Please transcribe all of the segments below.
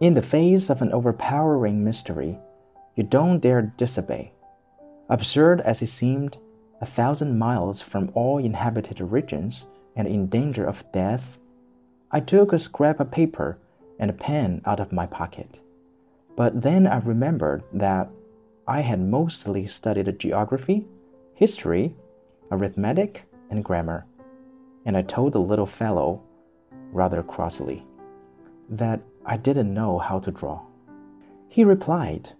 In the face of an overpowering mystery, you don't dare disobey. Absurd as it seemed, a thousand miles from all inhabited regions and in danger of death, I took a scrap of paper and a pen out of my pocket. But then I remembered that I had mostly studied geography, history, arithmetic, and grammar, and I told the little fellow, rather crossly, that I didn't know how to draw. He replied,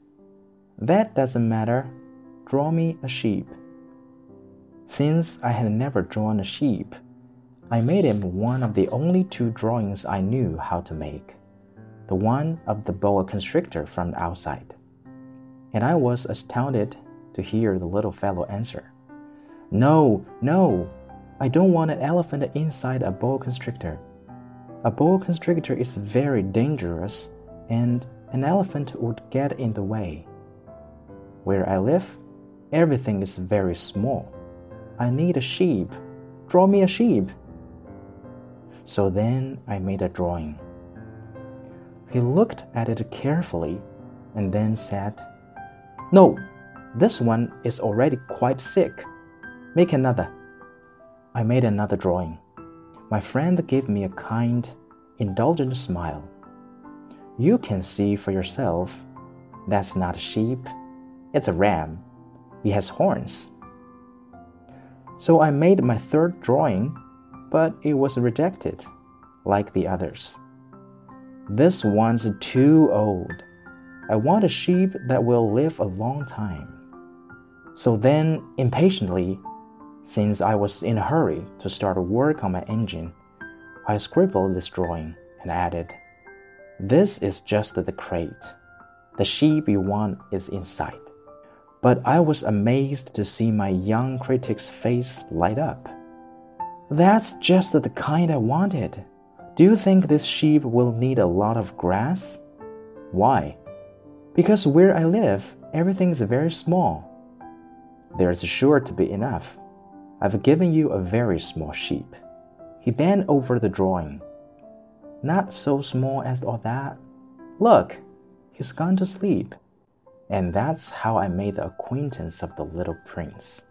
That doesn't matter. Draw me a sheep. Since I had never drawn a sheep, I made him one of the only two drawings I knew how to make the one of the boa constrictor from the outside. And I was astounded to hear the little fellow answer, No, no, I don't want an elephant inside a boa constrictor. A boa constrictor is very dangerous, and an elephant would get in the way. Where I live, everything is very small. I need a sheep. Draw me a sheep. So then I made a drawing. He looked at it carefully and then said, No, this one is already quite sick. Make another. I made another drawing. My friend gave me a kind, indulgent smile. You can see for yourself. That's not a sheep, it's a ram. He has horns. So I made my third drawing, but it was rejected, like the others. This one's too old. I want a sheep that will live a long time. So then, impatiently, since I was in a hurry to start work on my engine, I scribbled this drawing and added, This is just the crate. The sheep you want is inside. But I was amazed to see my young critic's face light up. That's just the kind I wanted. Do you think this sheep will need a lot of grass? Why? Because where I live, everything is very small. There's sure to be enough. I've given you a very small sheep. He bent over the drawing. Not so small as all that. Look, he's gone to sleep. And that's how I made the acquaintance of the little prince.